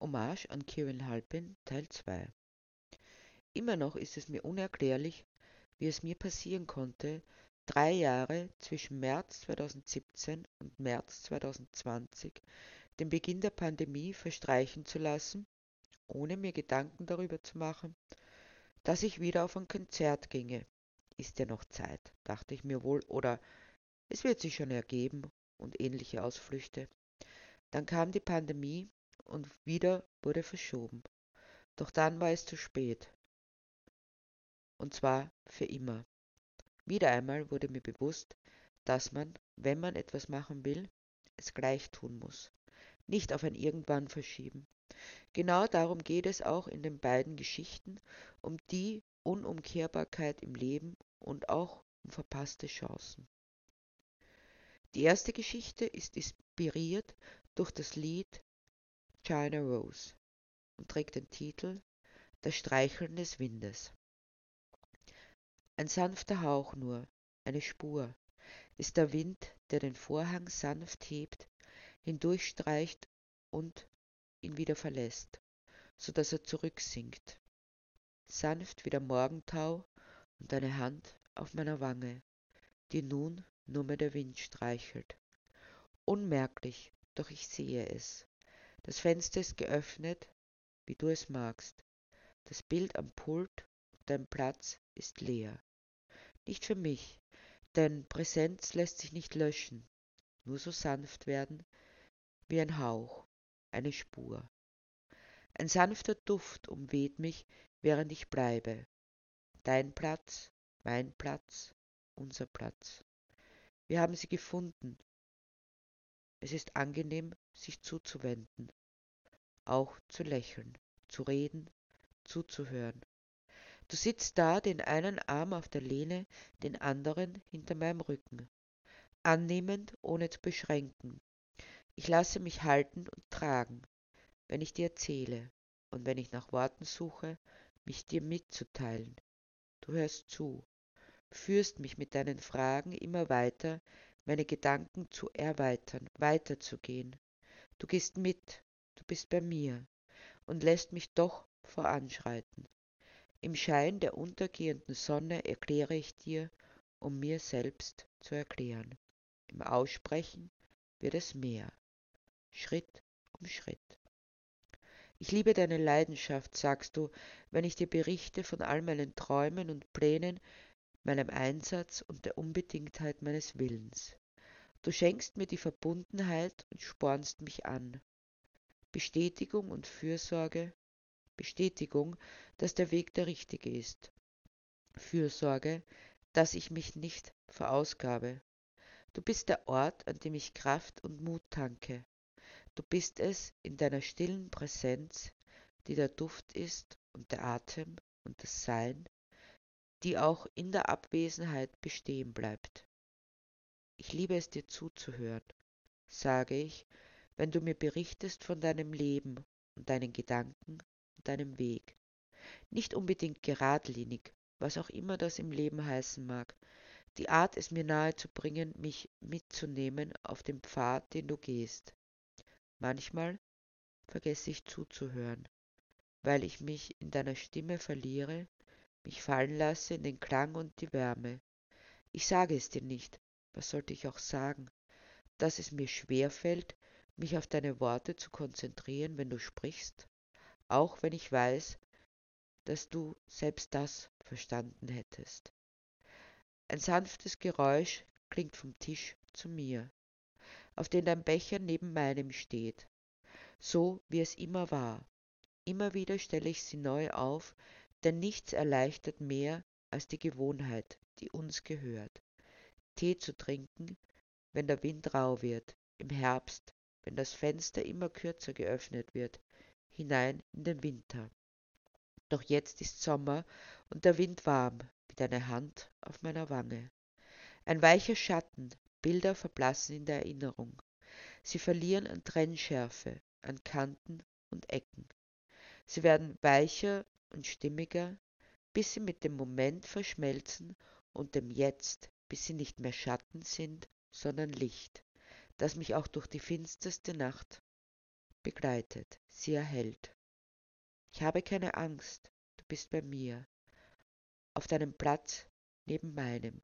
Hommage an Kieran Halpin Teil 2. Immer noch ist es mir unerklärlich, wie es mir passieren konnte, drei Jahre zwischen März 2017 und März 2020 den Beginn der Pandemie verstreichen zu lassen, ohne mir Gedanken darüber zu machen, dass ich wieder auf ein Konzert ginge. Ist ja noch Zeit, dachte ich mir wohl, oder es wird sich schon ergeben und ähnliche Ausflüchte. Dann kam die Pandemie und wieder wurde verschoben. Doch dann war es zu spät. Und zwar für immer. Wieder einmal wurde mir bewusst, dass man, wenn man etwas machen will, es gleich tun muss. Nicht auf ein Irgendwann verschieben. Genau darum geht es auch in den beiden Geschichten, um die Unumkehrbarkeit im Leben und auch um verpasste Chancen. Die erste Geschichte ist inspiriert durch das Lied China Rose und trägt den Titel Das Streicheln des Windes. Ein sanfter Hauch nur, eine Spur, ist der Wind, der den Vorhang sanft hebt, hindurchstreicht und ihn wieder verlässt, so dass er zurücksinkt. Sanft wie der Morgentau und eine Hand auf meiner Wange, die nun nur mehr der Wind streichelt. Unmerklich, doch ich sehe es. Das Fenster ist geöffnet, wie du es magst. Das Bild am Pult und dein Platz ist leer. Nicht für mich, denn Präsenz lässt sich nicht löschen, nur so sanft werden wie ein Hauch, eine Spur. Ein sanfter Duft umweht mich, während ich bleibe. Dein Platz, mein Platz, unser Platz. Wir haben sie gefunden, es ist angenehm, sich zuzuwenden, auch zu lächeln, zu reden, zuzuhören. Du sitzt da, den einen Arm auf der Lehne, den anderen hinter meinem Rücken, annehmend, ohne zu beschränken. Ich lasse mich halten und tragen, wenn ich dir erzähle und wenn ich nach Worten suche, mich dir mitzuteilen. Du hörst zu, führst mich mit deinen Fragen immer weiter meine Gedanken zu erweitern, weiterzugehen. Du gehst mit, du bist bei mir und lässt mich doch voranschreiten. Im Schein der untergehenden Sonne erkläre ich dir, um mir selbst zu erklären. Im Aussprechen wird es mehr, Schritt um Schritt. Ich liebe deine Leidenschaft, sagst du, wenn ich dir berichte von all meinen Träumen und Plänen, meinem Einsatz und der Unbedingtheit meines Willens. Du schenkst mir die Verbundenheit und spornst mich an. Bestätigung und Fürsorge, Bestätigung, dass der Weg der richtige ist. Fürsorge, dass ich mich nicht verausgabe. Du bist der Ort, an dem ich Kraft und Mut tanke. Du bist es in deiner stillen Präsenz, die der Duft ist und der Atem und das Sein, die auch in der Abwesenheit bestehen bleibt. Ich liebe es dir zuzuhören, sage ich, wenn du mir berichtest von deinem Leben und deinen Gedanken und deinem Weg. Nicht unbedingt geradlinig, was auch immer das im Leben heißen mag. Die Art, es mir nahe zu bringen, mich mitzunehmen auf dem Pfad, den du gehst. Manchmal vergesse ich zuzuhören, weil ich mich in deiner Stimme verliere, mich fallen lasse in den Klang und die Wärme. Ich sage es dir nicht, was sollte ich auch sagen, dass es mir schwer fällt, mich auf deine Worte zu konzentrieren, wenn du sprichst, auch wenn ich weiß, dass du selbst das verstanden hättest. Ein sanftes Geräusch klingt vom Tisch zu mir, auf dem dein Becher neben meinem steht, so wie es immer war. Immer wieder stelle ich sie neu auf, denn nichts erleichtert mehr als die Gewohnheit, die uns gehört. Tee zu trinken, wenn der Wind rau wird, im Herbst, wenn das Fenster immer kürzer geöffnet wird, hinein in den Winter. Doch jetzt ist Sommer und der Wind warm, wie deine Hand auf meiner Wange. Ein weicher Schatten, Bilder verblassen in der Erinnerung. Sie verlieren an Trennschärfe, an Kanten und Ecken. Sie werden weicher und stimmiger, bis sie mit dem Moment verschmelzen und dem Jetzt, bis sie nicht mehr Schatten sind, sondern Licht, das mich auch durch die finsterste Nacht begleitet, sie erhält. Ich habe keine Angst, du bist bei mir, auf deinem Platz neben meinem.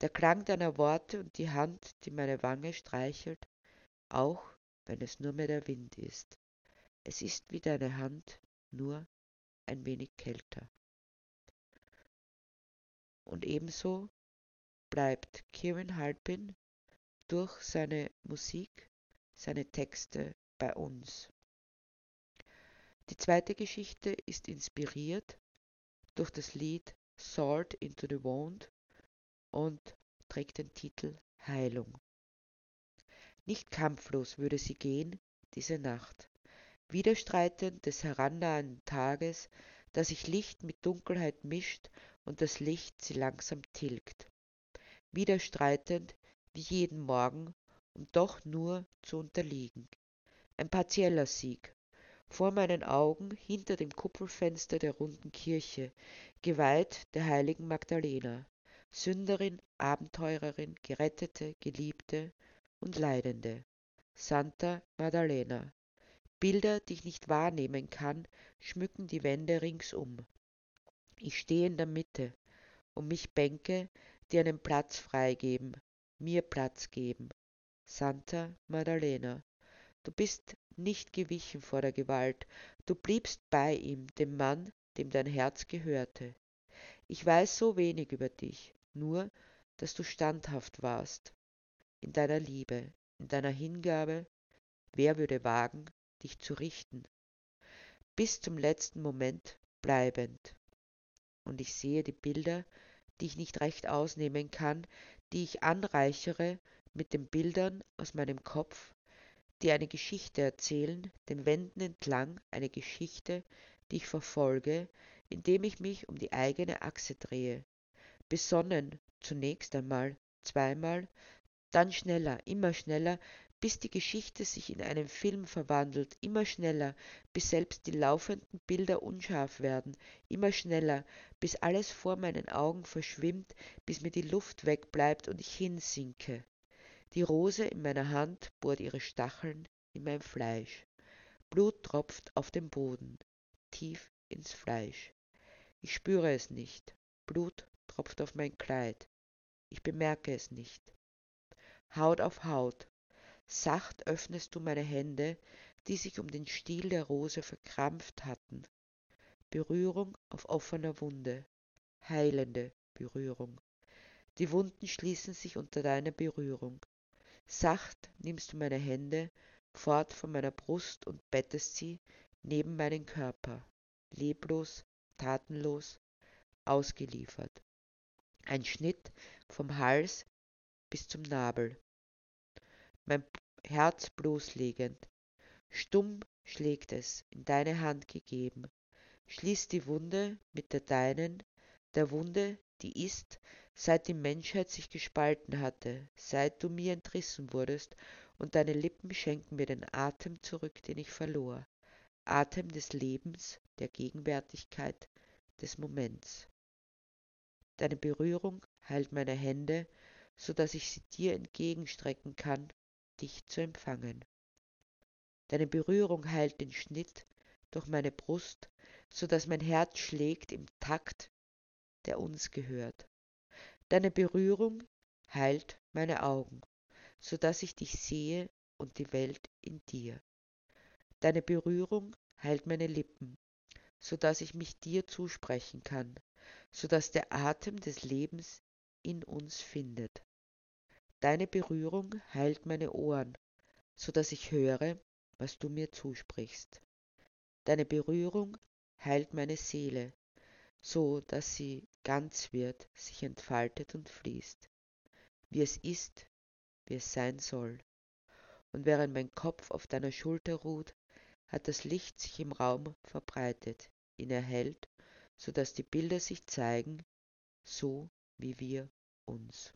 Der Klang deiner Worte und die Hand, die meine Wange streichelt, auch wenn es nur mehr der Wind ist. Es ist wie deine Hand, nur ein wenig kälter. Und ebenso bleibt Kieran Halpin durch seine Musik, seine Texte bei uns. Die zweite Geschichte ist inspiriert durch das Lied Sword into the Wound und trägt den Titel Heilung. Nicht kampflos würde sie gehen, diese Nacht, widerstreitend des herannahenden Tages, da sich Licht mit Dunkelheit mischt und das Licht sie langsam tilgt. Widerstreitend wie jeden Morgen, um doch nur zu unterliegen. Ein partieller Sieg. Vor meinen Augen, hinter dem Kuppelfenster der runden Kirche, geweiht der heiligen Magdalena, Sünderin, Abenteurerin, Gerettete, Geliebte und Leidende. Santa Maddalena. Bilder, die ich nicht wahrnehmen kann, schmücken die Wände ringsum. Ich stehe in der Mitte, um mich Bänke, die einen Platz freigeben, mir Platz geben. Santa Maddalena, du bist nicht gewichen vor der Gewalt, du bliebst bei ihm, dem Mann, dem dein Herz gehörte. Ich weiß so wenig über dich, nur, dass du standhaft warst, in deiner Liebe, in deiner Hingabe, wer würde wagen, dich zu richten, bis zum letzten Moment bleibend. Und ich sehe die Bilder, die ich nicht recht ausnehmen kann, die ich anreichere mit den Bildern aus meinem Kopf, die eine Geschichte erzählen, den Wänden entlang eine Geschichte, die ich verfolge, indem ich mich um die eigene Achse drehe, besonnen zunächst einmal, zweimal, dann schneller, immer schneller, bis die Geschichte sich in einen Film verwandelt, immer schneller, bis selbst die laufenden Bilder unscharf werden, immer schneller, bis alles vor meinen Augen verschwimmt, bis mir die Luft wegbleibt und ich hinsinke. Die Rose in meiner Hand bohrt ihre Stacheln in mein Fleisch. Blut tropft auf den Boden, tief ins Fleisch. Ich spüre es nicht. Blut tropft auf mein Kleid. Ich bemerke es nicht. Haut auf Haut, Sacht öffnest du meine Hände, die sich um den Stiel der Rose verkrampft hatten. Berührung auf offener Wunde, heilende Berührung. Die Wunden schließen sich unter deiner Berührung. Sacht nimmst du meine Hände fort von meiner Brust und bettest sie neben meinen Körper, leblos, tatenlos, ausgeliefert. Ein Schnitt vom Hals bis zum Nabel mein Herz bloßlegend. Stumm schlägt es, in deine Hand gegeben. Schließ die Wunde mit der deinen, der Wunde, die ist, seit die Menschheit sich gespalten hatte, seit du mir entrissen wurdest, und deine Lippen schenken mir den Atem zurück, den ich verlor. Atem des Lebens, der Gegenwärtigkeit, des Moments. Deine Berührung heilt meine Hände, so dass ich sie dir entgegenstrecken kann, dich zu empfangen. Deine Berührung heilt den Schnitt durch meine Brust, so dass mein Herz schlägt im Takt, der uns gehört. Deine Berührung heilt meine Augen, so dass ich dich sehe und die Welt in dir. Deine Berührung heilt meine Lippen, so dass ich mich dir zusprechen kann, so dass der Atem des Lebens in uns findet. Deine Berührung heilt meine Ohren, so dass ich höre, was du mir zusprichst. Deine Berührung heilt meine Seele, so dass sie ganz wird, sich entfaltet und fließt, wie es ist, wie es sein soll. Und während mein Kopf auf deiner Schulter ruht, hat das Licht sich im Raum verbreitet, ihn erhellt, so dass die Bilder sich zeigen, so wie wir uns.